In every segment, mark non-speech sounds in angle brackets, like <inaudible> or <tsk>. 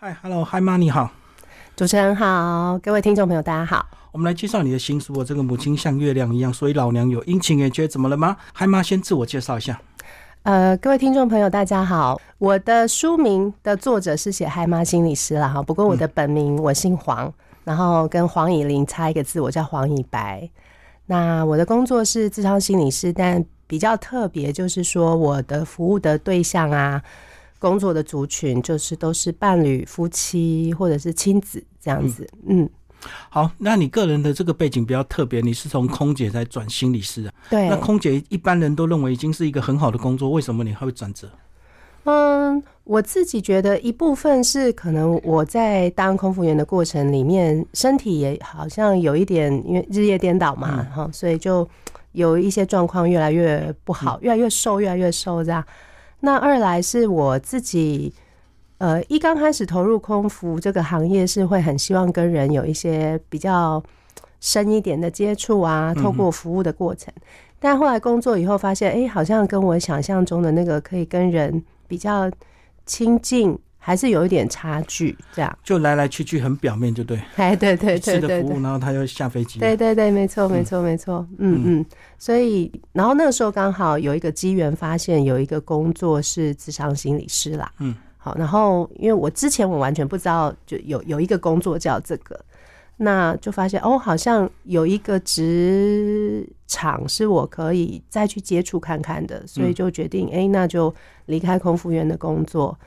嗨，Hello，嗨妈，你好，主持人好，各位听众朋友，大家好。我们来介绍你的新书。我这个母亲像月亮一样，所以老娘有阴晴圆缺，怎么了吗？嗨妈，先自我介绍一下。呃，各位听众朋友，大家好。我的书名的作者是写嗨妈心理师了哈，不过我的本名我姓黄，然后跟黄以玲差一个字，我叫黄以白。那我的工作是智商心理师，但比较特别就是说，我的服务的对象啊。工作的族群就是都是伴侣、夫妻或者是亲子这样子。嗯，好，那你个人的这个背景比较特别，你是从空姐在转心理师啊？对。那空姐一般人都认为已经是一个很好的工作，为什么你还会转折？嗯，我自己觉得一部分是可能我在当空服员的过程里面，身体也好像有一点因为日夜颠倒嘛，哈，所以就有一些状况越来越不好，越来越瘦，越来越瘦这样。那二来是我自己，呃，一刚开始投入空服这个行业，是会很希望跟人有一些比较深一点的接触啊，透过服务的过程。但后来工作以后发现，哎，好像跟我想象中的那个可以跟人比较亲近。还是有一点差距，这样就来来去去很表面，就对。哎，对对对对服务，然后他又下飞机。对对对，没错没错没错，嗯嗯。所以，然后那个时候刚好有一个机缘，发现有一个工作是智商心理师啦。嗯，好，然后因为我之前我完全不知道，就有有一个工作叫这个，那就发现哦，好像有一个职场是我可以再去接触看看的，所以就决定，哎，那就离开空服员的工作。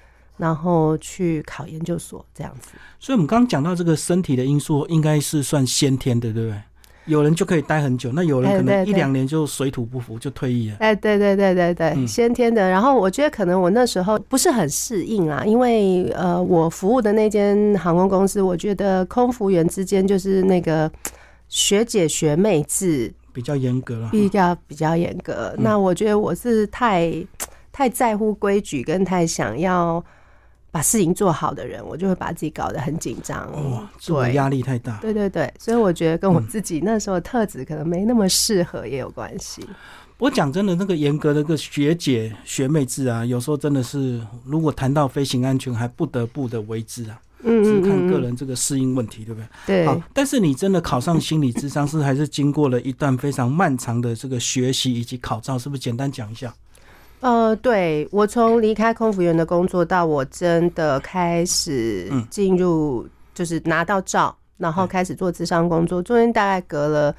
然后去考研究所这样子，所以我们刚刚讲到这个身体的因素，应该是算先天的，对不对？有人就可以待很久，那有人可能一两年就水土不服就退役了。哎，对对对对对，先天的。然后我觉得可能我那时候不是很适应啊，因为呃，我服务的那间航空公司，我觉得空服员之间就是那个学姐学妹制比较严格了，比较比较严格。那我觉得我是太太在乎规矩，跟太想要。把事情做好的人，我就会把自己搞得很紧张，哇，做压力太大。对对对，所以我觉得跟我自己那时候特质可能没那么适合也有关系。我讲真的，那个严格的个学姐学妹制啊，有时候真的是，如果谈到飞行安全，还不得不的为之啊。嗯是看个人这个适应问题，对不对？对。好，但是你真的考上心理智商是，还是经过了一段非常漫长的这个学习以及考照，是不是？简单讲一下。呃，对我从离开空服员的工作到我真的开始进入，就是拿到照，然后开始做智商工作，中间大概隔了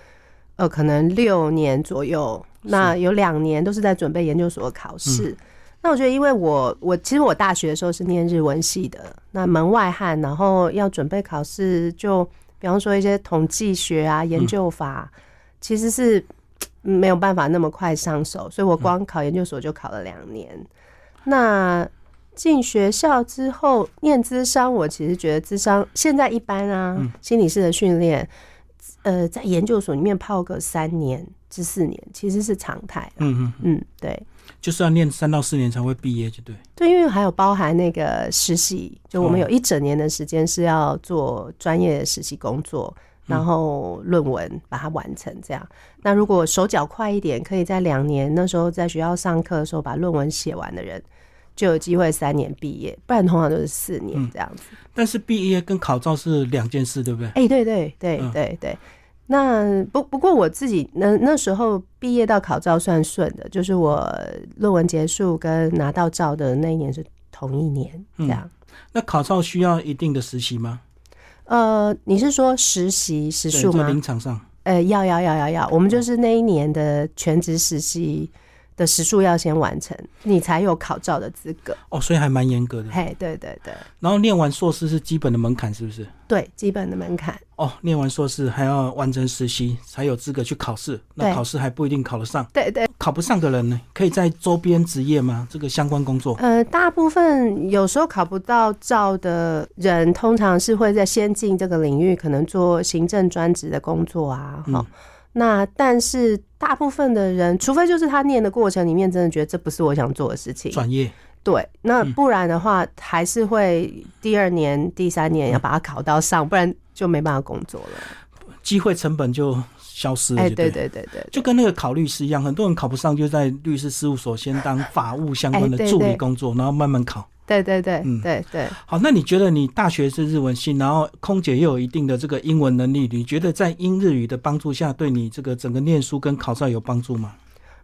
呃可能六年左右，那有两年都是在准备研究所考试。那我觉得，因为我我其实我大学的时候是念日文系的，那门外汉，然后要准备考试，就比方说一些统计学啊、研究法，其实是。没有办法那么快上手，所以我光考研究所就考了两年。那进学校之后念智商，我其实觉得智商现在一般啊，心理师的训练，呃，在研究所里面泡个三年至四年，其实是常态。嗯嗯嗯，对，就是要念三到四年才会毕业，就对。对，因为还有包含那个实习，就我们有一整年的时间是要做专业实习工作。然后论文把它完成，这样。那如果手脚快一点，可以在两年那时候在学校上课的时候把论文写完的人，就有机会三年毕业。不然通常都是四年这样子。但是毕业跟考照是两件事，对不对？哎，对对对对对。那不不过我自己那那时候毕业到考照算顺的，就是我论文结束跟拿到照的那一年是同一年这样。那考照需要一定的实习吗？呃，你是说实习时数吗？临场上，呃，要要要要要，我们就是那一年的全职实习。的时数要先完成，你才有考照的资格哦，所以还蛮严格的。嘿，对对对。然后念完硕士是基本的门槛，是不是？对，基本的门槛。哦，念完硕士还要完成实习，才有资格去考试。那考试还不一定考得上。对对。考不上的人呢，可以在周边职业吗？这个相关工作？呃，大部分有时候考不到照的人，通常是会在先进这个领域，可能做行政专职的工作啊。好。那但是大部分的人，除非就是他念的过程里面真的觉得这不是我想做的事情，专业对，那不然的话还是会第二年、第三年要把它考到上，不然就没办法工作了，机会成本就消失了。哎，对对对对，就跟那个考律师一样，很多人考不上就在律师事务所先当法务相关的助理工作，然后慢慢考。对对对，嗯对对。好，那你觉得你大学是日文系，然后空姐又有一定的这个英文能力，你觉得在英日语的帮助下，对你这个整个念书跟考照有帮助吗？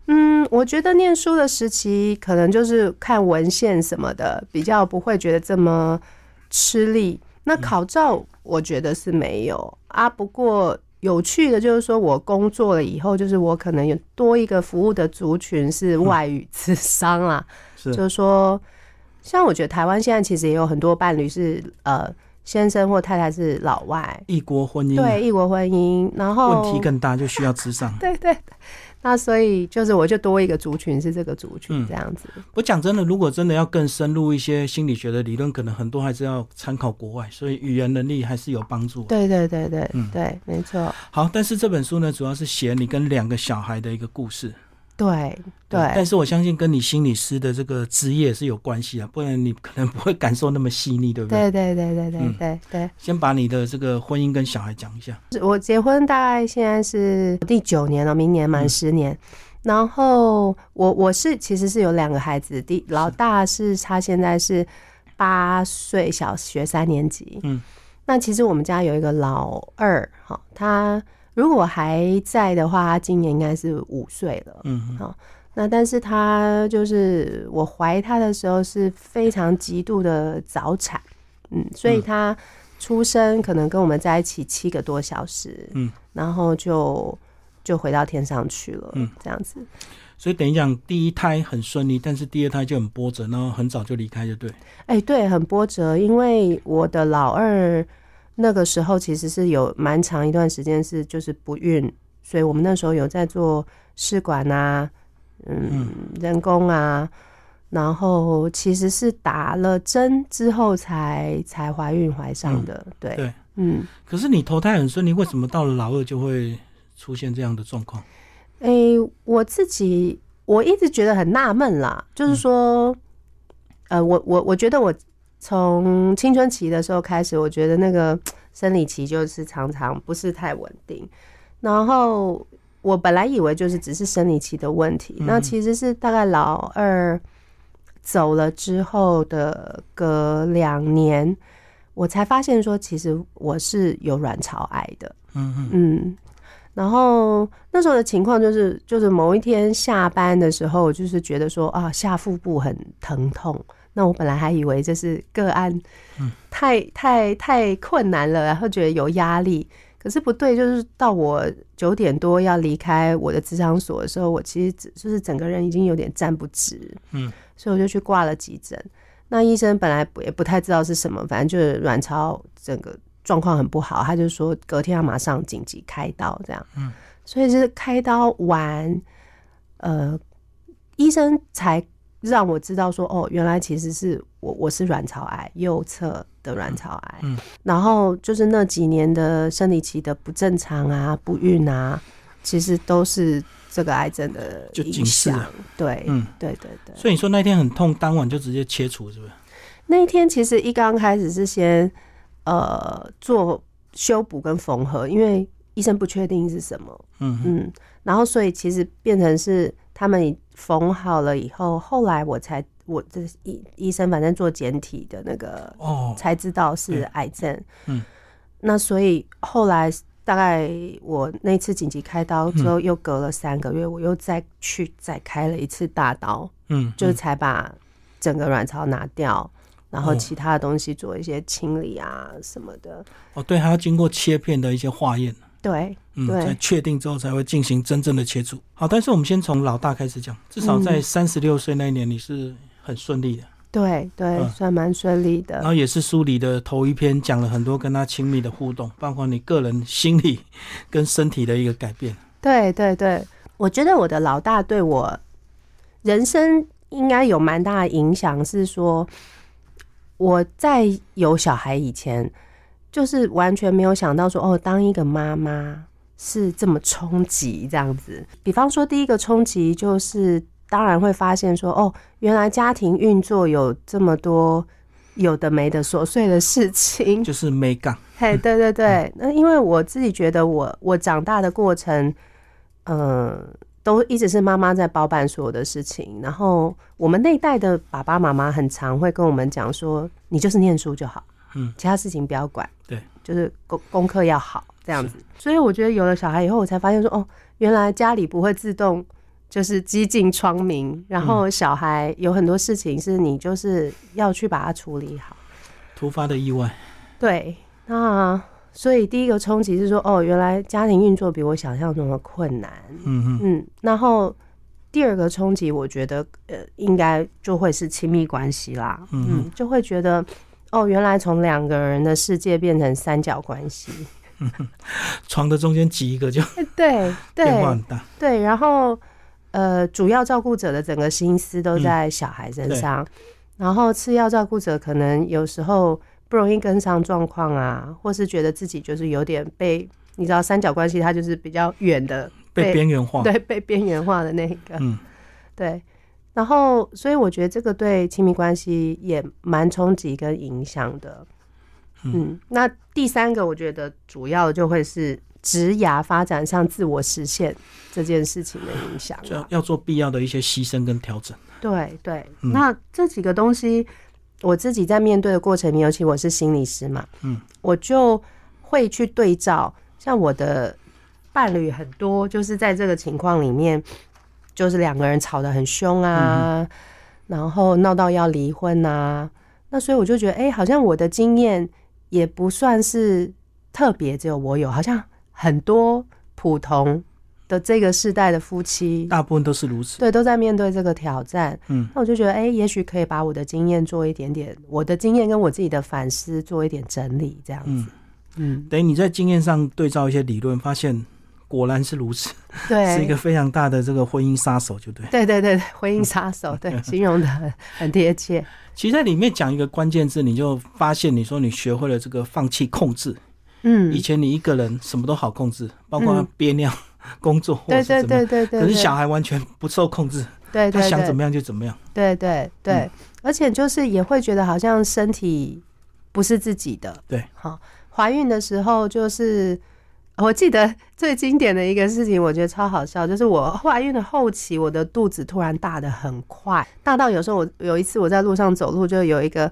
嗯，我觉得念书的时期可能就是看文献什么的，比较不会觉得这么吃力。那考照我觉得是没有啊。不过有趣的就是说我工作了以后，就是我可能有多一个服务的族群是外语智商啦。是，就是说，像我觉得台湾现在其实也有很多伴侣是呃先生或太太是老外，异国婚姻，对异国婚姻，然后问题更大，就需要智商。<laughs> 对对。那所以就是，我就多一个族群是这个族群这样子。我讲真的，如果真的要更深入一些心理学的理论，可能很多还是要参考国外，所以语言能力还是有帮助。对对对对，嗯，对，没错。好，但是这本书呢，主要是写你跟两个小孩的一个故事。对对，但是我相信跟你心理师的这个职业是有关系啊，不然你可能不会感受那么细腻，对不对？对对对对对对对。先把你的这个婚姻跟小孩讲一下。我结婚大概现在是第九年了，明年满十年。然后我我是其实是有两个孩子，第老大是他现在是八岁，小学三年级。嗯，那其实我们家有一个老二，哈，他。如果还在的话，他今年应该是五岁了。嗯，好，那但是他就是我怀他的时候是非常极度的早产，嗯，所以他出生可能跟我们在一起七个多小时，嗯，然后就就回到天上去了，嗯，这样子。所以等于讲第一胎很顺利，但是第二胎就很波折，然后很早就离开，就对。哎，对，很波折，因为我的老二。那个时候其实是有蛮长一段时间是就是不孕，所以我们那时候有在做试管啊，嗯，人工啊，然后其实是打了针之后才才怀孕怀上的，对对，嗯。可是你投胎很顺利，为什么到了老二就会出现这样的状况？哎，我自己我一直觉得很纳闷啦，就是说，呃，我我我觉得我。从青春期的时候开始，我觉得那个 <tsk> 生理期就是常常不是太稳定。然后我本来以为就是只是生理期的问题，那其实是大概老二走了之后的隔两年，我才发现说，其实我是有卵巢癌的。嗯嗯。然后那时候的情况就是，就是某一天下班的时候，就是觉得说啊，下腹部很疼痛。那我本来还以为这是个案，嗯，太太太困难了，然后觉得有压力。可是不对，就是到我九点多要离开我的职场所的时候，我其实就是整个人已经有点站不直，嗯，所以我就去挂了急诊。那医生本来也不太知道是什么，反正就是卵巢整个状况很不好，他就说隔天要马上紧急开刀这样，嗯，所以就是开刀完，呃，医生才。让我知道说哦，原来其实是我我是卵巢癌右侧的卵巢癌，嗯，然后就是那几年的生理期的不正常啊、不孕啊，其实都是这个癌症的影响。对，嗯，对对对。所以你说那天很痛，当晚就直接切除，是不是？那一天其实一刚开始是先呃做修补跟缝合，因为医生不确定是什么，嗯嗯，然后所以其实变成是他们。缝好了以后，后来我才我这医医生反正做简体的那个哦，才知道是癌症。嗯，那所以后来大概我那次紧急开刀之后，又隔了三个月，我又再去再开了一次大刀。嗯，就是才把整个卵巢拿掉，然后其他的东西做一些清理啊什么的。哦，对，还要经过切片的一些化验。对，嗯，在确定之后才会进行真正的切除。好，但是我们先从老大开始讲，至少在三十六岁那一年，你是很顺利的。对对，算蛮顺利的。然后也是书里的头一篇，讲了很多跟他亲密的互动，包括你个人心理跟身体的一个改变。对对对，我觉得我的老大对我人生应该有蛮大的影响，是说我在有小孩以前。就是完全没有想到说哦，当一个妈妈是这么冲击这样子。比方说，第一个冲击就是，当然会发现说哦，原来家庭运作有这么多有的没的琐碎的事情，就是没干。嘿，对对对。那因为我自己觉得，我我长大的过程，嗯，都一直是妈妈在包办所有的事情。然后我们那一代的爸爸妈妈很常会跟我们讲说：“你就是念书就好，嗯，其他事情不要管，对，就是功功课要好这样子。”所以我觉得有了小孩以后，我才发现说：“哦，原来家里不会自动就是几近窗明，然后小孩有很多事情是你就是要去把它处理好。”突发的意外，对，那。所以第一个冲击是说，哦，原来家庭运作比我想象中的困难。嗯嗯。然后第二个冲击，我觉得呃，应该就会是亲密关系啦。嗯。就会觉得，哦，原来从两个人的世界变成三角关系。<laughs> 床的中间挤一个就对 <laughs> 对变化很大。对，然后呃，主要照顾者的整个心思都在小孩身上，然后次要照顾者可能有时候。不容易跟上状况啊，或是觉得自己就是有点被你知道三角关系，它就是比较远的被边缘化，对，被边缘化的那个，嗯，对。然后，所以我觉得这个对亲密关系也蛮冲击跟影响的。嗯，那第三个我觉得主要就会是职涯发展上自我实现这件事情的影响，要要做必要的一些牺牲跟调整。对对，那这几个东西。我自己在面对的过程里，尤其我是心理师嘛，嗯，我就会去对照，像我的伴侣很多，就是在这个情况里面，就是两个人吵得很凶啊，然后闹到要离婚啊，那所以我就觉得，哎，好像我的经验也不算是特别，只有我有，好像很多普通。的这个世代的夫妻，大部分都是如此，对，都在面对这个挑战。嗯，那我就觉得，哎，也许可以把我的经验做一点点，我的经验跟我自己的反思做一点整理，这样子。嗯，等于你在经验上对照一些理论，发现果然是如此，对，是一个非常大的这个婚姻杀手，就对。对对对，婚姻杀手，对，<laughs> 形容的很很贴切。其实在里面讲一个关键字，你就发现，你说你学会了这个放弃控制。嗯，以前你一个人什么都好控制，包括憋尿。工作或者怎么样，可是小孩完全不受控制，对他想怎么样就怎么样，对对对，而且就是也会觉得好像身体不是自己的，对，好，怀孕的时候就是我记得最经典的一个事情，我觉得超好笑，就是我怀孕的后期，我的肚子突然大的很快，大到有时候我有一次我在路上走路，就有一个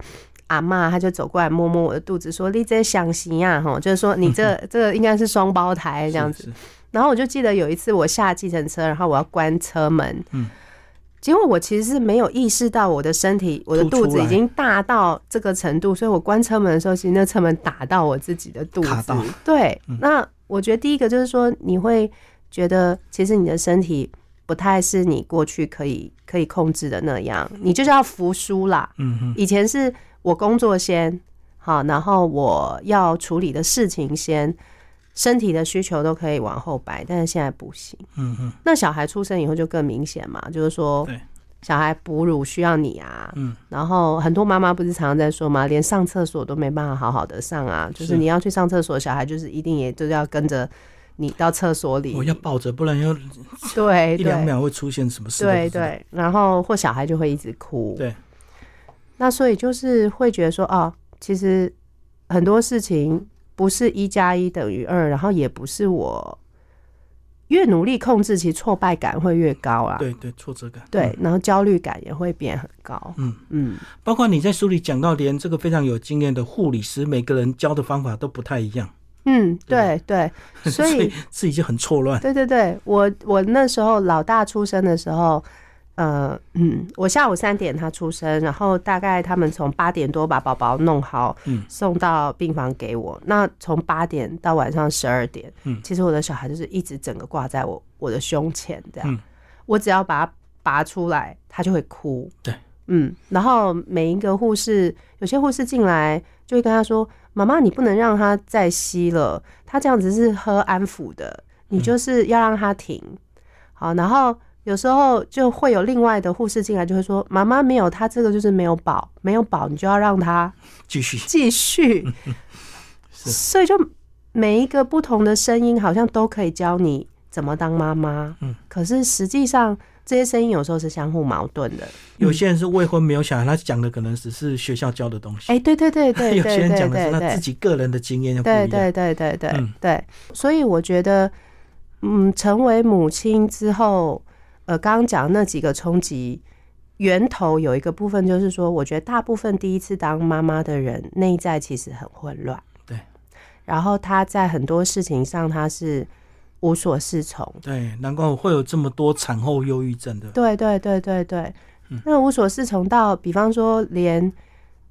阿妈，她就走过来摸摸我的肚子，说：“你这想行呀，哈，就是说你这 <laughs> 这个应该是双胞胎这样子。”然后我就记得有一次我下计程车，然后我要关车门，嗯，结果我其实是没有意识到我的身体，我的肚子已经大到这个程度，所以我关车门的时候，其实那车门打到我自己的肚子，对。那我觉得第一个就是说，你会觉得其实你的身体不太是你过去可以可以控制的那样，你就是要服输啦。嗯哼，以前是我工作先好，然后我要处理的事情先。身体的需求都可以往后摆，但是现在不行。嗯嗯。那小孩出生以后就更明显嘛，就是说，小孩哺乳需要你啊。嗯。然后很多妈妈不是常常在说嘛？连上厕所都没办法好好的上啊，就是你要去上厕所，小孩就是一定也就是要跟着你到厕所里。我要抱着，不然要对 <laughs> 一两秒会出现什么事？对对。然后或小孩就会一直哭。对。那所以就是会觉得说，哦，其实很多事情。不是一加一等于二，然后也不是我越努力控制，其实挫败感会越高啊。对对，挫折感。对，然后焦虑感也会变很高。嗯嗯，包括你在书里讲到，连这个非常有经验的护理师，每个人教的方法都不太一样。嗯，对对，<laughs> 所以自己就很错乱。对对对，我我那时候老大出生的时候。呃嗯，我下午三点他出生，然后大概他们从八点多把宝宝弄好，嗯，送到病房给我。那从八点到晚上十二点，嗯，其实我的小孩就是一直整个挂在我我的胸前这样，我只要把它拔出来，他就会哭。对，嗯，然后每一个护士，有些护士进来就会跟他说：“妈妈，你不能让他再吸了，他这样子是喝安抚的，你就是要让他停。”好，然后。有时候就会有另外的护士进来，就会说：“妈妈没有，她这个就是没有保，没有保，你就要让她继续继续。<laughs> ”所以就每一个不同的声音，好像都可以教你怎么当妈妈。嗯，可是实际上这些声音有时候是相互矛盾的。有些人是未婚没有小孩，他讲的可能只是学校教的东西。哎，对对对对，<laughs> 有些人讲的是他自己个人的经验。对对对对对对，所以我觉得。嗯，成为母亲之后，呃，刚刚讲那几个冲击源头有一个部分，就是说，我觉得大部分第一次当妈妈的人内在其实很混乱，对。然后他在很多事情上他是无所适从，对，难怪会有这么多产后忧郁症的。对对对对对，那无所适从到，比方说连。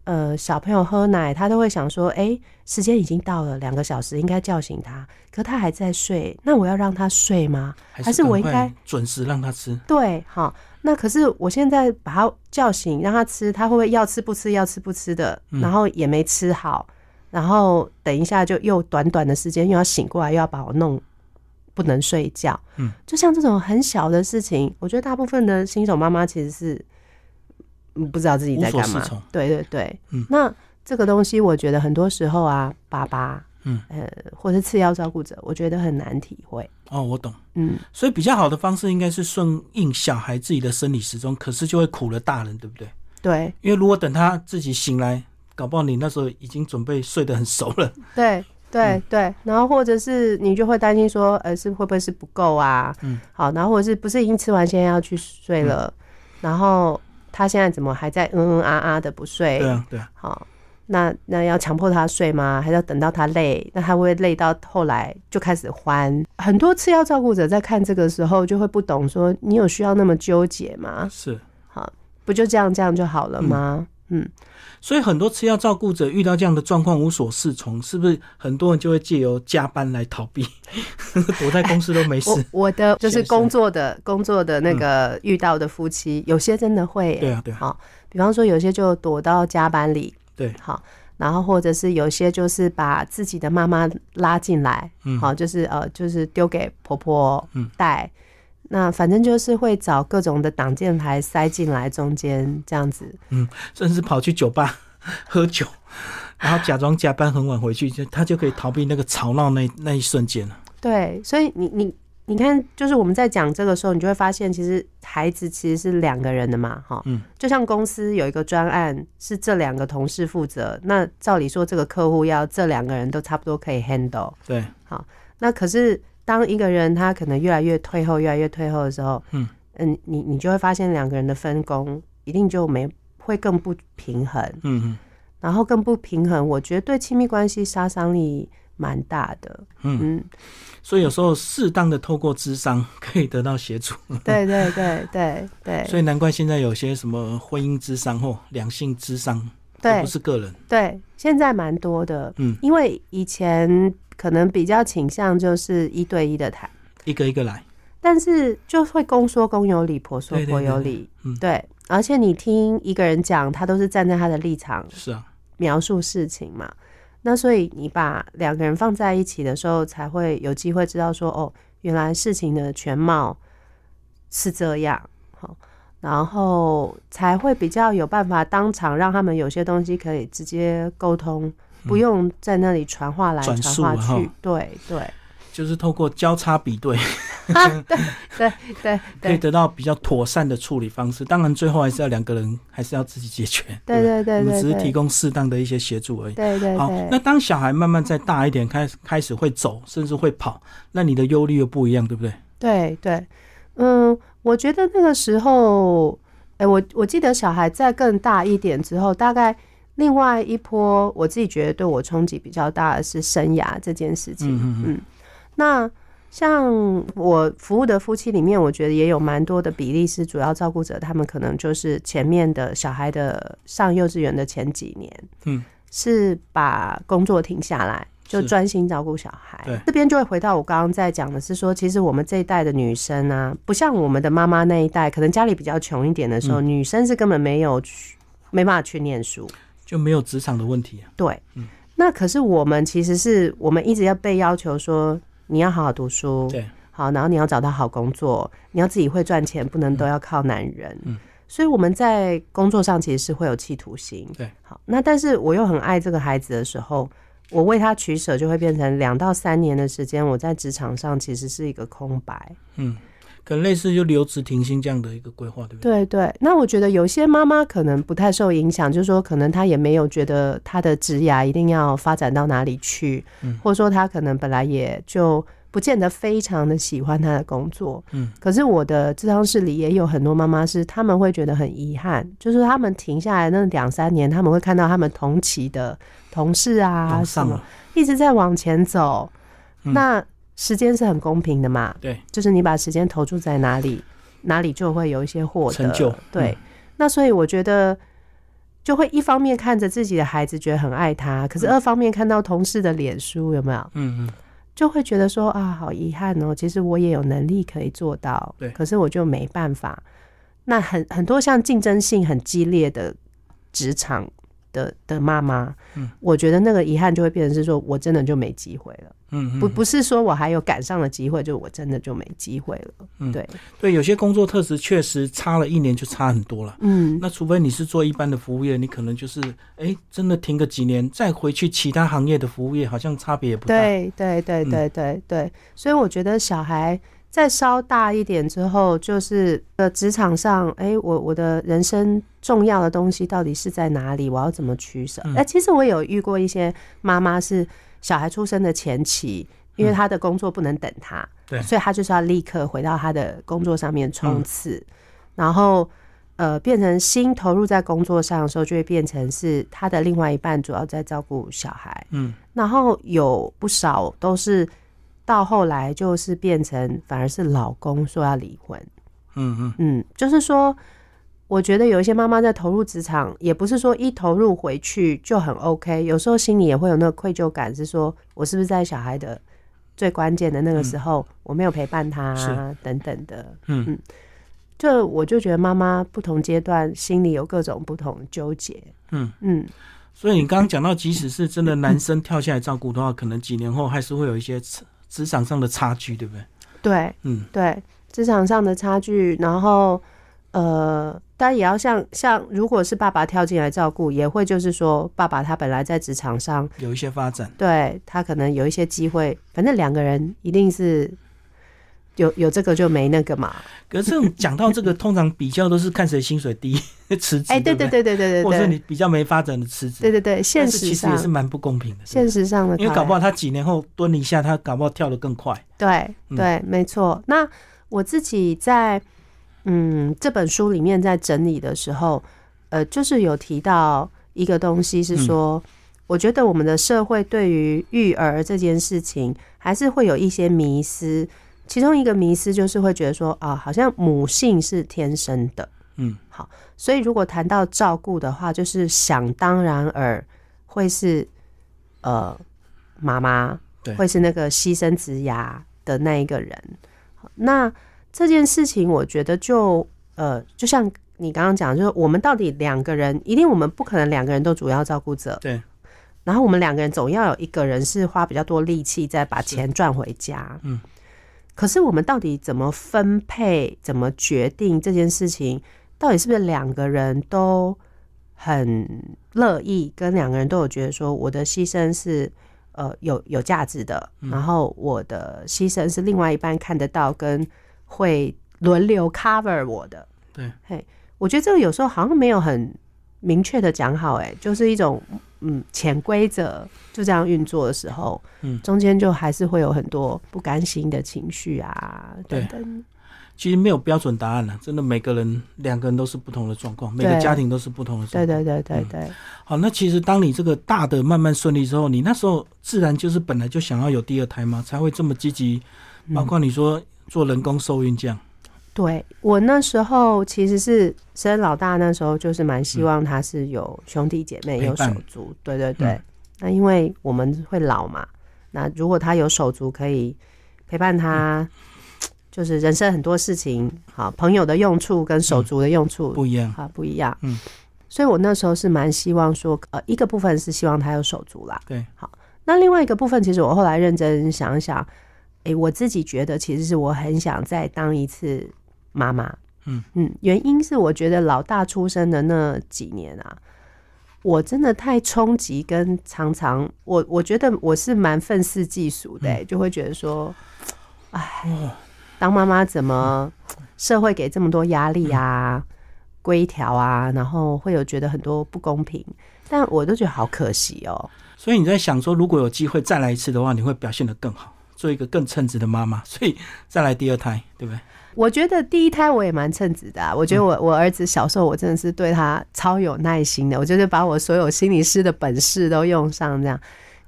呃，小朋友喝奶，他都会想说：“哎，时间已经到了，两个小时应该叫醒他，可他还在睡，那我要让他睡吗？还是我应该准时让他吃？”对，好，那可是我现在把他叫醒，让他吃，他会不会要吃不吃，要吃不吃的？然后也没吃好，然后等一下就又短短的时间又要醒过来，又要把我弄不能睡觉。嗯，就像这种很小的事情，我觉得大部分的新手妈妈其实是。不知道自己在干嘛，对对对，嗯，那这个东西我觉得很多时候啊，爸爸，嗯，呃，或是次要照顾者，我觉得很难体会。哦，我懂，嗯，所以比较好的方式应该是顺应小孩自己的生理时钟，可是就会苦了大人，对不对？对，因为如果等他自己醒来，搞不好你那时候已经准备睡得很熟了。对对对，然后或者是你就会担心说，呃，是会不会是不够啊？嗯，好，然后或者是不是已经吃完，现在要去睡了，然后。他现在怎么还在嗯嗯啊啊的不睡？对啊，对啊。好，那那要强迫他睡吗？还是要等到他累？那他会累到后来就开始欢？很多次要照顾者在看这个时候就会不懂，说你有需要那么纠结吗？是，好，不就这样这样就好了吗？嗯。所以很多次要照顾者遇到这样的状况无所适从，是不是很多人就会借由加班来逃避，<laughs> 躲在公司都没事？<laughs> 我的 <laughs> 就是工作的工作的那个遇到的夫妻，有些真的会，对啊对啊。好，比方说有些就躲到加班里，对，好，然后或者是有些就是把自己的妈妈拉进来，嗯，好，就是呃，就是丢给婆婆带。那反正就是会找各种的挡箭牌塞进来中间这样子，嗯，甚至跑去酒吧喝酒，然后假装加班很晚回去，就他就可以逃避那个吵闹那那一瞬间了。对，所以你你你看，就是我们在讲这个时候，你就会发现，其实孩子其实是两个人的嘛，哈，嗯，就像公司有一个专案是这两个同事负责，那照理说这个客户要这两个人都差不多可以 handle，对，好，那可是。当一个人他可能越来越退后，越来越退后的时候，嗯。嗯，你你就会发现两个人的分工一定就没会更不平衡，嗯嗯，然后更不平衡，我觉得对亲密关系杀伤力蛮大的，嗯。嗯，所以有时候适当的透过智商可以得到协助，对对对对对，所以难怪现在有些什么婚姻智商或两性智商，对，不是个人，对，现在蛮多的，嗯，因为以前。可能比较倾向就是一对一的谈，一个一个来，但是就会公说公有理，婆说婆有理，嗯，对。而且你听一个人讲，他都是站在他的立场，是啊，描述事情嘛。那所以你把两个人放在一起的时候，才会有机会知道说，哦，原来事情的全貌是这样，好，然后才会比较有办法当场让他们有些东西可以直接沟通。不用在那里传话来传话去，对对，就是透过交叉比对，对 <laughs> 对对，<laughs> 可以得到比较妥善的处理方式。当然，最后还是要两个人，还是要自己解决。对对对，我们只是提供适当的一些协助而已。对对，好。那当小孩慢慢再大一点，开始开始会走，甚至会跑，那你的忧虑又不一样，对不对？对对，嗯，我觉得那个时候，哎，我我记得小孩再更大一点之后，大概。另外一波，我自己觉得对我冲击比较大的是生涯这件事情。嗯嗯。那像我服务的夫妻里面，我觉得也有蛮多的比例是主要照顾者，他们可能就是前面的小孩的上幼稚园的前几年，嗯，是把工作停下来，就专心照顾小孩。对。这边就会回到我刚刚在讲的是说，其实我们这一代的女生啊，不像我们的妈妈那一代，可能家里比较穷一点的时候，女生是根本没有去没办法去念书。就没有职场的问题啊？对，嗯，那可是我们其实是我们一直要被要求说你要好好读书，对，好，然后你要找到好工作，你要自己会赚钱，不能都要靠男人，嗯，所以我们在工作上其实是会有企图心，对，好，那但是我又很爱这个孩子的时候，我为他取舍，就会变成两到三年的时间，我在职场上其实是一个空白，嗯。可能类似就留职停薪这样的一个规划，对不对？对对，那我觉得有些妈妈可能不太受影响，就是说可能她也没有觉得她的职涯一定要发展到哪里去，嗯。或者说她可能本来也就不见得非常的喜欢她的工作，嗯，可是我的智商室里也有很多妈妈是，他们会觉得很遗憾，就是他们停下来那两三年，他们会看到他们同期的同事啊什么一直在往前走，那时间是很公平的嘛，对，就是你把时间投注在哪里，哪里就会有一些获得成就，对，那所以我觉得就会一方面看着自己的孩子觉得很爱他，可是二方面看到同事的脸书有没有？嗯嗯。就会觉得说啊，好遗憾哦。其实我也有能力可以做到，对，可是我就没办法。那很很多像竞争性很激烈的职场。的的妈妈，嗯，我觉得那个遗憾就会变成是说，我真的就没机会了，嗯，不不是说我还有赶上的机会，就我真的就没机会了，嗯，对。对，有些工作特质确实差了一年就差很多了，嗯，那除非你是做一般的服务业，你可能就是哎，真的停个几年再回去其他行业的服务业，好像差别也不大，对对对对对对，所以我觉得小孩。再稍大一点之后，就是呃，职场上，哎，我我的人生重要的东西到底是在哪里？我要怎么取舍？哎，其实我有遇过一些妈妈是小孩出生的前期，因为她的工作不能等她，对，所以她就是要立刻回到她的工作上面冲刺，然后呃，变成心投入在工作上的时候，就会变成是她的另外一半主要在照顾小孩，嗯，然后有不少都是。到后来就是变成反而是老公说要离婚，嗯嗯嗯，就是说，我觉得有一些妈妈在投入职场，也不是说一投入回去就很 OK，有时候心里也会有那个愧疚感，是说我是不是在小孩的最关键的那个时候我没有陪伴他等等的，嗯。嗯，就我就觉得妈妈不同阶段心里有各种不同纠结，嗯。嗯，所以你刚刚讲到，即使是真的男生跳下来照顾的话，可能几年后还是会有一些。职场上的差距，对不对？对，嗯，对，职场上的差距，然后，呃，当然也要像像，如果是爸爸跳进来照顾，也会就是说，爸爸他本来在职场上有一些发展，对他可能有一些机会，反正两个人一定是。有有这个就没那个嘛？可是讲到这个，通常比较都是看谁薪水低 <laughs> 辞职。哎，对对对对对对，或者你比较没发展的辞职。对对对，现实其实也是蛮不公平的。现实上的，因为搞不好他几年后蹲一下，他搞不好跳得更快。对对，没错。那我自己在嗯这本书里面在整理的时候，呃，就是有提到一个东西，是说，我觉得我们的社会对于育儿这件事情，还是会有一些迷思。其中一个迷思就是会觉得说啊，好像母性是天生的，嗯，好，所以如果谈到照顾的话，就是想当然而会是呃妈妈，对，会是那个牺牲子牙的那一个人。那这件事情，我觉得就呃，就像你刚刚讲，就是我们到底两个人，一定我们不可能两个人都主要照顾者，对。然后我们两个人总要有一个人是花比较多力气在把钱赚回家，嗯。可是我们到底怎么分配、怎么决定这件事情？到底是不是两个人都很乐意，跟两个人都有觉得说我的牺牲是呃有有价值的，然后我的牺牲是另外一半看得到，跟会轮流 cover 我的。对，嘿，我觉得这个有时候好像没有很明确的讲好，哎，就是一种。嗯，潜规则就这样运作的时候，嗯，中间就还是会有很多不甘心的情绪啊，等等。其实没有标准答案了，真的每个人两个人都是不同的状况，每个家庭都是不同的。对对对对对。好，那其实当你这个大的慢慢顺利之后，你那时候自然就是本来就想要有第二胎吗？才会这么积极，包括你说做人工受孕这样。对我那时候其实是生老大，那时候就是蛮希望他是有兄弟姐妹有手足，对对对。那因为我们会老嘛，那如果他有手足可以陪伴他，<tsk> 就是人生很多事情，好朋友的用处跟手足的用处不一样，好不一样。嗯，所以我那时候是蛮希望说，呃，一个部分是希望他有手足啦。对，好，那另外一个部分，其实我后来认真想想，哎，我自己觉得其实是我很想再当一次。妈妈，嗯嗯，原因是我觉得老大出生的那几年啊，我真的太冲击，跟常常我我觉得我是蛮愤世嫉俗的，就会觉得说，哎，当妈妈怎么社会给这么多压力啊、规条啊，然后会有觉得很多不公平，但我都觉得好可惜哦。所以你在想说，如果有机会再来一次的话，你会表现得更好。做一个更称职的妈妈，所以再来第二胎，对不对？我觉得第一胎我也蛮称职的，我觉得我我儿子小时候我真的是对他超有耐心的，我就是把我所有心理师的本事都用上这样。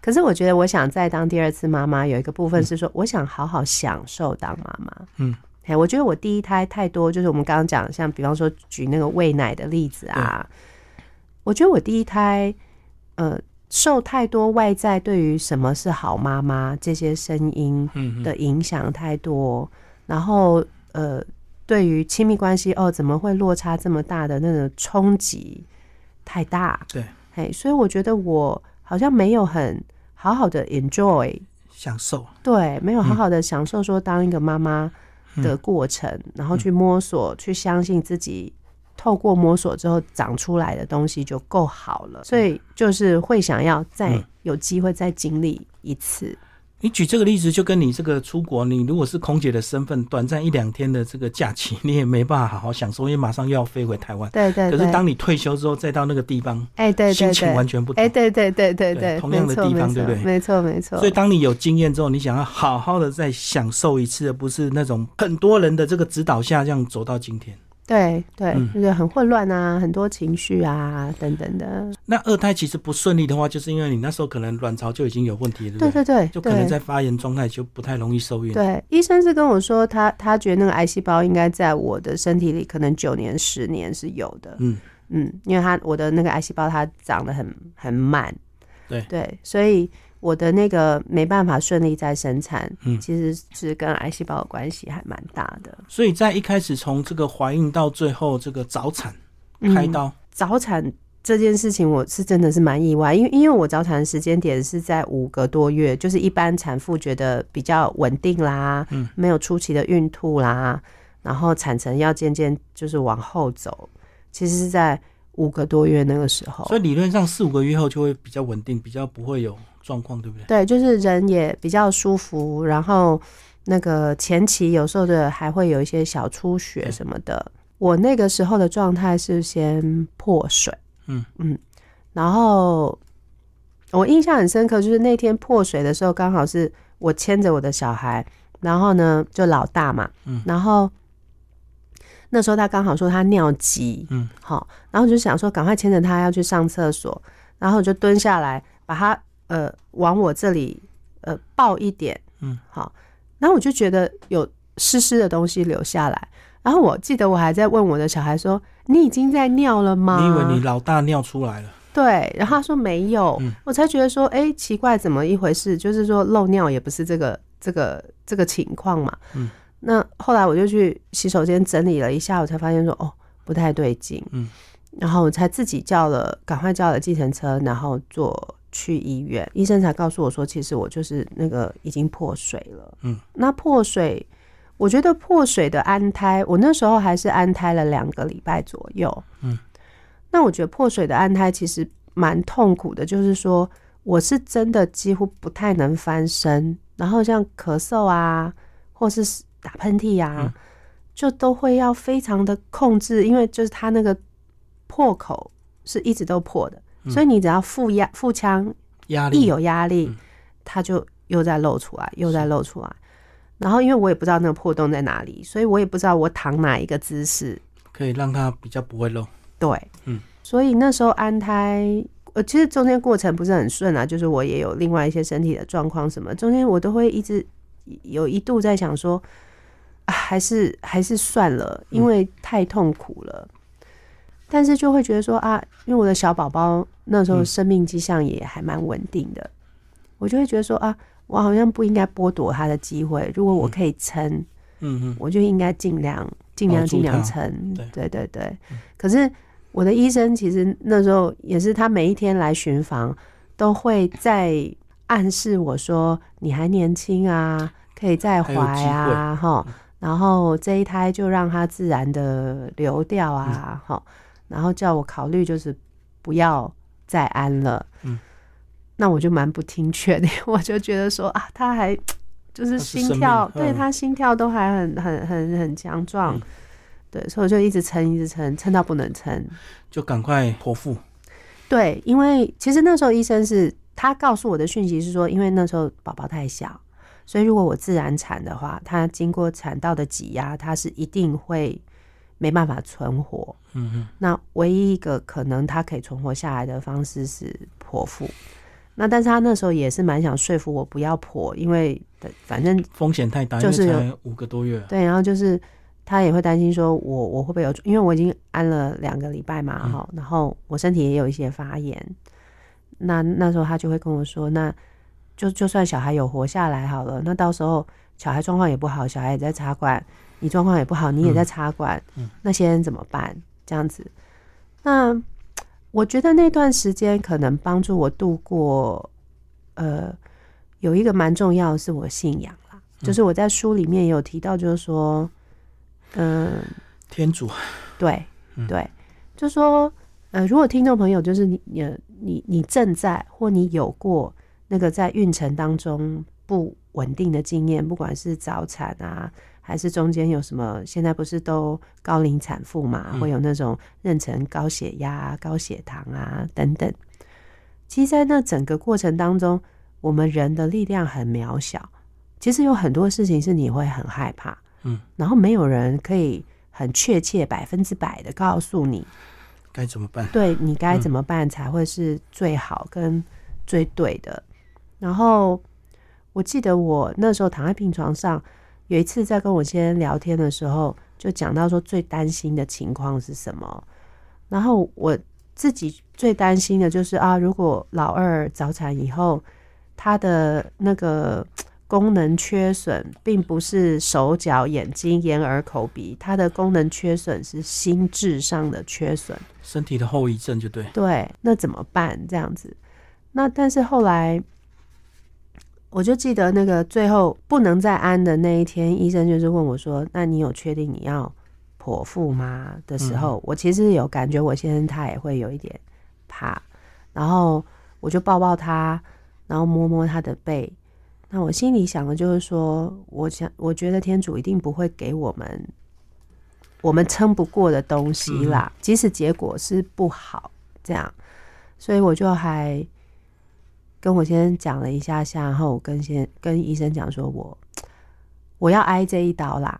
可是我觉得我想再当第二次妈妈，有一个部分是说，我想好好享受当妈妈。嗯，哎，我觉得我第一胎太多，就是我们刚刚讲，像比方说举那个喂奶的例子啊，我觉得我第一胎，呃，受太多外在对于什么是好妈妈这些声音的影响太多，然后。呃，对于亲密关系哦，怎么会落差这么大的那种冲击太大？对，嘿，所以我觉得我好像没有很好好的 enjoy 享受，对，没有好好的享受说当一个妈妈的过程，然后去摸索，去相信自己，透过摸索之后长出来的东西就够好了，所以就是会想要再有机会再经历一次。你举这个例子，就跟你这个出国，你如果是空姐的身份，短暂一两天的这个假期，<laughs> 你也没办法好好享受，因为马上又要飞回台湾。对对。可是当你退休之后，再到那个地方，哎，对对心情完全不同。哎，对对对对对，同样的地方，对不对？没错没错。所以当你有经验之后，你想要好好的再享受一次，而不是那种很多人的这个指导下这样走到今天。对对，就是很混乱啊，很多情绪啊等等的。那二胎其实不顺利的话，就是因为你那时候可能卵巢就已经有问题了，对对对，就可能在发炎状态，就不太容易受孕。对，医生是跟我说，他他觉得那个癌细胞应该在我的身体里，可能九年十年是有的。嗯嗯，因为他我的那个癌细胞它长得很很慢，对对，所以。我的那个没办法顺利再生产，嗯，其实是跟癌细胞的关系还蛮大的。所以在一开始从这个怀孕到最后这个早产开刀，早产这件事情我是真的是蛮意外，因为因为我早产的时间点是在五个多月，就是一般产妇觉得比较稳定啦，嗯，没有初期的孕吐啦，然后产程要渐渐就是往后走，其实是在五个多月那个时候。所以理论上四五个月后就会比较稳定，比较不会有。状况对不对？对，就是人也比较舒服，然后那个前期有时候的还会有一些小出血什么的。我那个时候的状态是先破水，嗯嗯，然后我印象很深刻，就是那天破水的时候，刚好是我牵着我的小孩，然后呢就老大嘛，嗯，然后那时候他刚好说他尿急，嗯，好，然后就想说赶快牵着他要去上厕所，然后就蹲下来把他。呃，往我这里呃抱一点，嗯，好，然后我就觉得有湿湿的东西流下来，然后我记得我还在问我的小孩说：“你已经在尿了吗？”你以为你老大尿出来了？对，然后他说没有，我才觉得说，哎，奇怪，怎么一回事？就是说漏尿也不是这个这个这个情况嘛。嗯，那后来我就去洗手间整理了一下，我才发现说，哦，不太对劲。嗯，然后我才自己叫了，赶快叫了计程车，然后坐。去医院，医生才告诉我说，其实我就是那个已经破水了。嗯，那破水，我觉得破水的安胎，我那时候还是安胎了两个礼拜左右。嗯，那我觉得破水的安胎其实蛮痛苦的，就是说我是真的几乎不太能翻身，然后像咳嗽啊，或是打喷嚏呀，就都会要非常的控制，因为就是它那个破口是一直都破的。所以你只要腹压腹腔压力一有压力，它就又在露出来，又在露出来。然后因为我也不知道那个破洞在哪里，所以我也不知道我躺哪一个姿势可以让它比较不会漏。对，嗯。所以那时候安胎，呃，其实中间过程不是很顺啊，就是我也有另外一些身体的状况什么，中间我都会一直有一度在想说，还是还是算了，因为太痛苦了。但是就会觉得说啊，因为我的小宝宝那时候生命迹象也还蛮稳定的，我就会觉得说啊，我好像不应该剥夺他的机会。如果我可以撑，嗯嗯，我就应该尽量尽量尽量撑。对对对。可是我的医生其实那时候也是，他每一天来巡房，都会在暗示我说，你还年轻啊，可以再怀啊，哈。然后这一胎就让它自然的流掉啊，哈。然后叫我考虑，就是不要再安了。嗯，那我就蛮不听劝的，<laughs> 我就觉得说啊，他还就是心跳，对他心跳都还很很很很强壮，对，所以我就一直撑，一直撑，撑到不能撑，就赶快剖腹。对，因为其实那时候医生是他告诉我的讯息是说，因为那时候宝宝太小，所以如果我自然产的话，他经过产道的挤压，他是一定会没办法存活。嗯嗯。那唯一一个可能他可以存活下来的方式是剖腹。那但是他那时候也是蛮想说服我不要剖，因为反正风险太大，就是五个多月。对，然后就是他也会担心说我我会不会有，因为我已经安了两个礼拜嘛，哈，然后我身体也有一些发炎。那那时候他就会跟我说，那就就算小孩有活下来好了，那到时候小孩状况也不好，小孩也在插管，你状况也不好，你也在插管，那些人怎么办？这样子，那。我觉得那段时间可能帮助我度过，呃，有一个蛮重要的是我信仰啦，就是我在书里面有提到，就是说，嗯，天主，对对，就说，呃，如果听众朋友就是你你你你正在或你有过那个在孕程当中不稳定的经验，不管是早产啊。还是中间有什么？现在不是都高龄产妇嘛，会有那种妊娠高血压、高血糖啊等等。其实，在那整个过程当中，我们人的力量很渺小。其实有很多事情是你会很害怕，嗯，然后没有人可以很确切百分之百的告诉你该怎么办。对你该怎么办才会是最好跟最对的。然后我记得我那时候躺在病床上。有一次在跟我先生聊天的时候，就讲到说最担心的情况是什么。然后我自己最担心的就是啊，如果老二早产以后，他的那个功能缺损，并不是手脚、眼睛、眼耳口鼻，他的功能缺损是心智上的缺损，身体的后遗症就对。对，那怎么办？这样子，那但是后来。我就记得那个最后不能再安的那一天，医生就是问我说：“那你有确定你要剖腹吗？”的时候，我其实有感觉，我先生他也会有一点怕，然后我就抱抱他，然后摸摸他的背。那我心里想的就是说，我想我觉得天主一定不会给我们我们撑不过的东西啦，即使结果是不好，这样，所以我就还。跟我先讲了一下下，然后我跟先跟医生讲说，我 <tsk> 我要挨这一刀啦，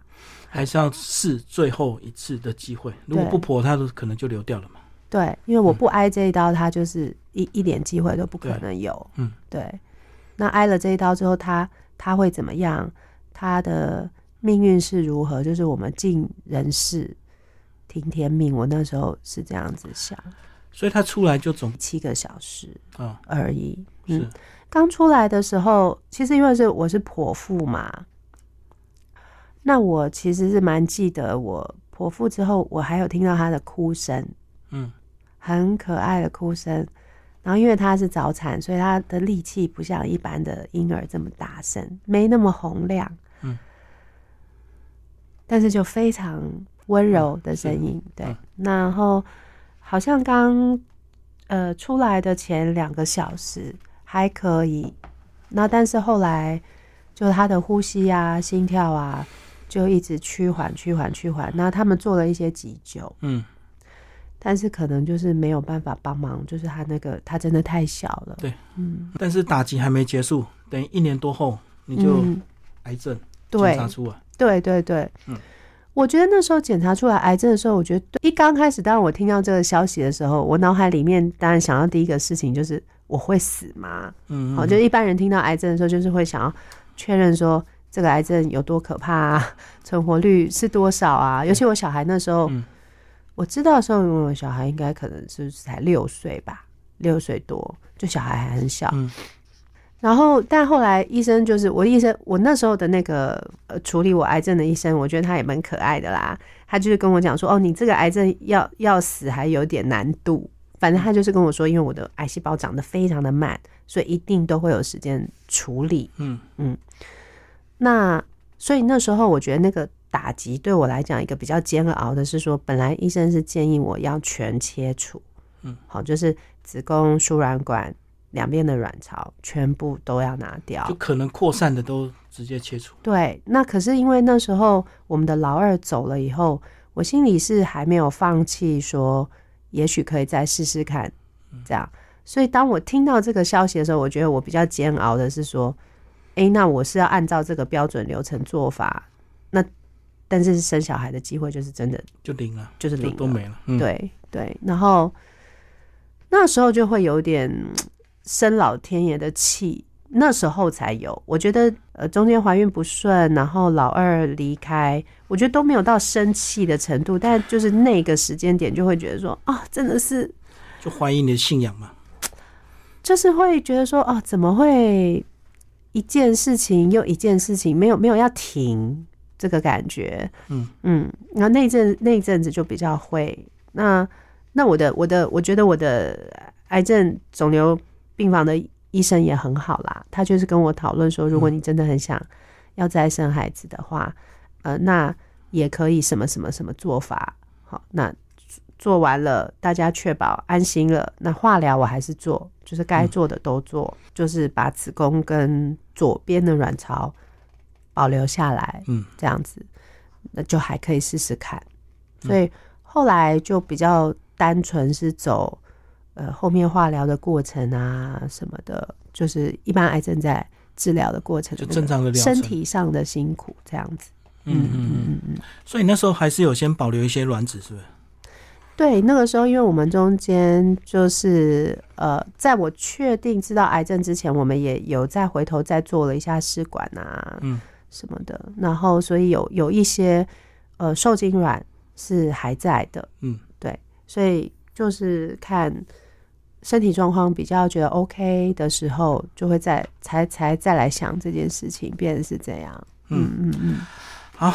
还是要试最后一次的机会。如果不破，他都可能就流掉了嘛。对，因为我不挨这一刀，他就是一一点机会都不可能有。嗯，对。那挨了这一刀之后，他他会怎么样？他的命运是如何？就是我们尽人事，听天命。我那时候是这样子想。所以他出来就总七个小时啊而已。嗯，刚出来的时候，其实因为是我是剖腹嘛，那我其实是蛮记得我剖腹之后，我还有听到他的哭声，嗯，很可爱的哭声。然后因为他是早产，所以他的力气不像一般的婴儿这么大声，没那么洪亮，嗯，但是就非常温柔的声音，对，然后。好像刚呃出来的前两个小时还可以，那但是后来就他的呼吸啊、心跳啊，就一直趋缓、趋缓、趋缓。那他们做了一些急救，嗯，但是可能就是没有办法帮忙，就是他那个他真的太小了，对，嗯。但是打击还没结束，等于一年多后你就癌症检查出来，对对对，嗯。我觉得那时候检查出来癌症的时候，我觉得一刚开始，当然我听到这个消息的时候，我脑海里面当然想到第一个事情就是我会死吗？嗯，好，就一般人听到癌症的时候，就是会想要确认说这个癌症有多可怕啊，<laughs> 存活率是多少啊？尤其我小孩那时候，我知道的时候，我小孩应该可能是才六岁吧，六岁多，就小孩还很小。然后，但后来医生就是我医生，我那时候的那个呃处理我癌症的医生，我觉得他也蛮可爱的啦。他就是跟我讲说，哦，你这个癌症要要死还有点难度。反正他就是跟我说，因为我的癌细胞长得非常的慢，所以一定都会有时间处理。嗯嗯。那所以那时候我觉得那个打击对我来讲一个比较煎熬的是说，本来医生是建议我要全切除，嗯，好，就是子宫、输卵管。两边的卵巢全部都要拿掉，就可能扩散的都直接切除。对，那可是因为那时候我们的老二走了以后，我心里是还没有放弃，说也许可以再试试看，这样。所以当我听到这个消息的时候，我觉得我比较煎熬的是说，哎，那我是要按照这个标准流程做法，那但是生小孩的机会就是真的就零了，就是零都没了。对对，然后那时候就会有点生老天爷的气，那时候才有。我觉得呃，中间怀孕不顺，然后老二离开，我觉得都没有到生气的程度，但就是那个时间点就会觉得说啊，真的是就怀疑你的信仰嘛，就是会觉得说啊，怎么会？一件事情又一件事情，没有没有要停这个感觉，嗯嗯，然后那阵那阵子就比较会。那那我的我的，我觉得我的癌症肿瘤病房的医生也很好啦，他就是跟我讨论说，如果你真的很想要再生孩子的话，呃，那也可以什么什么什么做法。好，那做完了，大家确保安心了，那化疗我还是做。就是该做的都做，就是把子宫跟左边的卵巢保留下来，嗯，这样子，那就还可以试试看。所以后来就比较单纯是走呃后面化疗的过程啊什么的，就是一般癌症在治疗的过程，就正常的身体上的辛苦这样子。嗯嗯嗯嗯。所以那时候还是有先保留一些卵子，是不是？对，那个时候，因为我们中间就是呃，在我确定知道癌症之前，我们也有再回头再做了一下试管啊，嗯，什么的，然后所以有有一些呃受精卵是还在的，嗯，对，所以就是看身体状况比较觉得 OK 的时候，就会再才才再来想这件事情，变成是这样，嗯。嗯嗯，好，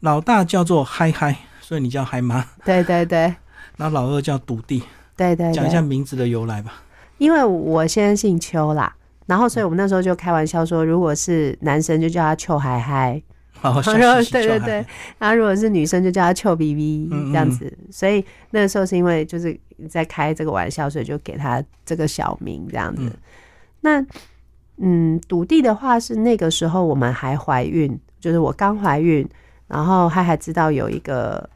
老大叫做嗨嗨，所以你叫嗨妈，对对对。<laughs> 那老二叫笃弟，对对，讲一下名字的由来吧。因为我先姓邱啦，然后所以我们那时候就开玩笑说，如果是男生就叫他邱嗨嗨，<laughs> 好，对对对，然后 <laughs> 如果是女生就叫她臭 B B 这样子。所以那个时候是因为就是在开这个玩笑，所以就给他这个小名这样子。那嗯，笃弟的话是那个时候我们还怀孕，就是我刚怀孕，然后他还知道有一个。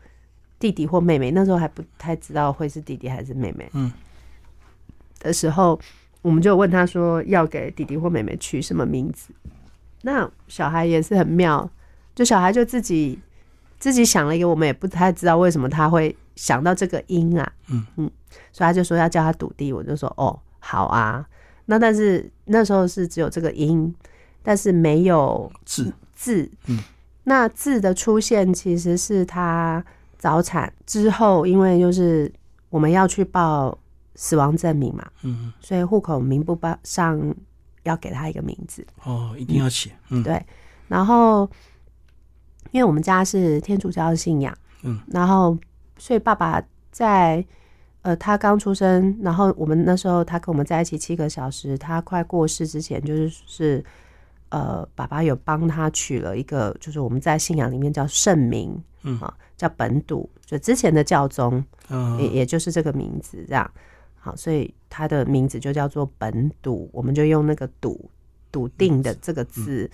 弟弟或妹妹，那时候还不太知道会是弟弟还是妹妹。嗯，的时候，我们就问他说要给弟弟或妹妹取什么名字。那小孩也是很妙，就小孩就自己自己想了一个，我们也不太知道为什么他会想到这个音啊。嗯嗯，所以他就说要叫他笃弟，我就说哦好啊。那但是那时候是只有这个音，但是没有字字。嗯，那字的出现其实是他。早产之后，因为就是我们要去报死亡证明嘛，嗯，所以户口名簿上要给他一个名字哦，一定要写，嗯，对。然后，因为我们家是天主教的信仰，嗯，然后所以爸爸在呃他刚出生，然后我们那时候他跟我们在一起七个小时，他快过世之前，就是是呃爸爸有帮他取了一个，就是我们在信仰里面叫圣名，嗯。啊。叫本笃，就之前的教宗，也也就是这个名字，这样。好，所以他的名字就叫做本笃，我们就用那个笃笃定的这个字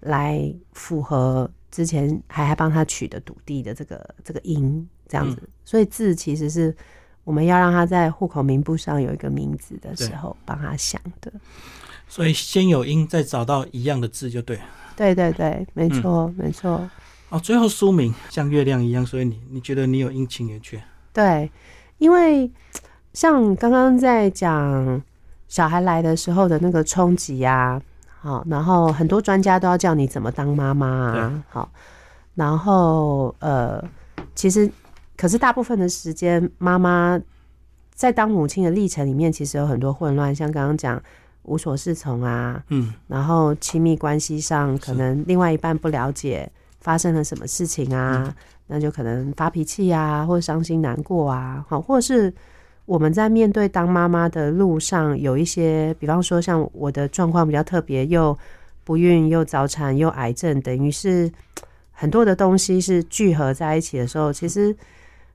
来符合之前还还帮他取的土地的这个这个音，这样子，所以字其实是我们要让他在户口名簿上有一个名字的时候帮他想的，所以先有音，再找到一样的字就对，对对对，没错没错。哦，最后书名像月亮一样，所以你你觉得你有阴晴圆缺？对，因为像刚刚在讲小孩来的时候的那个冲击呀，好，然后很多专家都要叫你怎么当妈妈啊，好，然后呃，其实可是大部分的时间，妈妈在当母亲的历程里面，其实有很多混乱，像刚刚讲无所适从啊，嗯，然后亲密关系上可能另外一半不了解。发生了什么事情啊？那就可能发脾气啊，或者伤心难过啊，好，或者是我们在面对当妈妈的路上，有一些，比方说像我的状况比较特别，又不孕又早产又癌症，等于是很多的东西是聚合在一起的时候，其实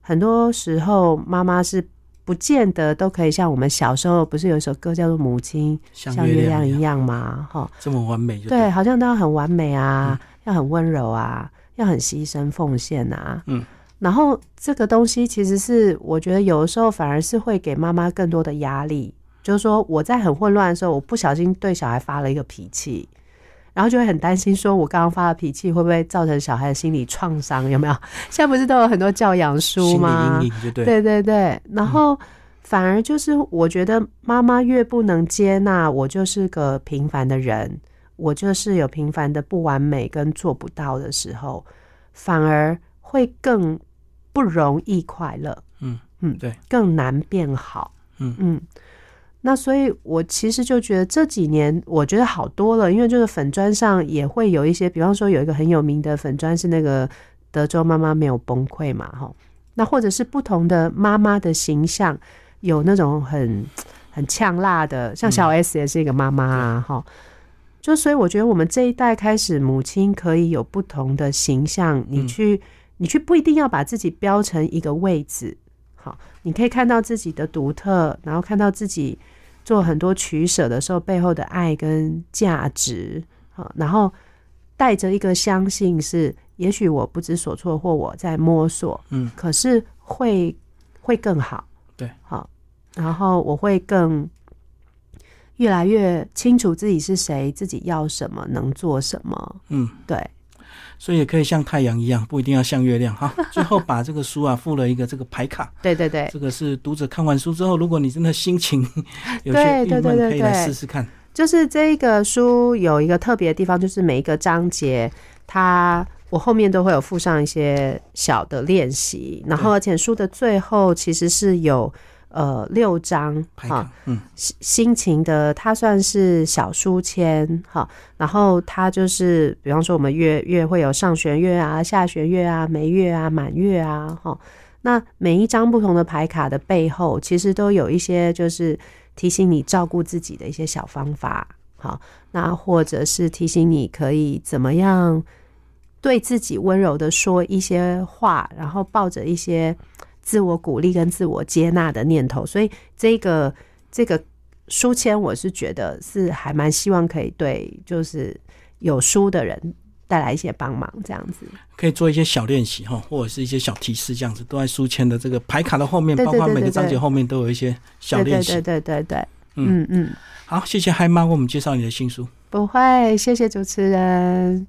很多时候妈妈是不见得都可以像我们小时候，不是有一首歌叫做《母亲像月亮一样》吗？哈，这么完美就，对，好像都要很完美啊。要很温柔啊，要很牺牲奉献啊。嗯，然后这个东西其实是我觉得有的时候反而是会给妈妈更多的压力，就是说我在很混乱的时候，我不小心对小孩发了一个脾气，然后就会很担心，说我刚刚发的脾气会不会造成小孩的心理创伤？有没有？<laughs> 现在不是都有很多教养书吗？对对对对。然后反而就是我觉得妈妈越不能接纳我就是个平凡的人，我就是有平凡的不完美跟做不到的时候，反而会更不容易快乐。嗯嗯，对，更难变好。嗯嗯。那所以，我其实就觉得这几年，我觉得好多了，因为就是粉砖上也会有一些，比方说有一个很有名的粉砖是那个德州妈妈没有崩溃嘛，哈。那或者是不同的妈妈的形象，有那种很很呛辣的，像小 S 也是一个妈妈啊，哈。就所以我觉得我们这一代开始，母亲可以有不同的形象，你去你却不一定要把自己标成一个位置。好，你可以看到自己的独特，然后看到自己做很多取舍的时候背后的爱跟价值。好，然后带着一个相信，是也许我不知所措，或我在摸索，嗯，可是会会更好。对，好，然后我会更越来越清楚自己是谁，自己要什么，能做什么。嗯，对。所以也可以像太阳一样，不一定要像月亮哈。<laughs> 最后把这个书啊附了一个这个牌卡，对对对，这个是读者看完书之后，如果你真的心情 <laughs> 有些郁闷，可以来试试看。就是这个书有一个特别的地方，就是每一个章节，它我后面都会有附上一些小的练习，然后而且书的最后其实是有。呃，六张哈，嗯，心心情的，它算是小书签哈。然后它就是，比方说我们月月会有上弦月啊、下弦月啊、每月啊、满月啊哈。那每一张不同的牌卡的背后，其实都有一些就是提醒你照顾自己的一些小方法，好，那或者是提醒你可以怎么样对自己温柔的说一些话，然后抱着一些。自我鼓励跟自我接纳的念头，所以这个这个书签，我是觉得是还蛮希望可以对就是有书的人带来一些帮忙，这样子。可以做一些小练习哈，或者是一些小提示，这样子都在书签的这个牌卡的后面，包括每个章节后面都有一些小练习，对对对对对，嗯嗯，好，谢谢嗨妈为我们介绍你的新书，不会，谢谢主持人。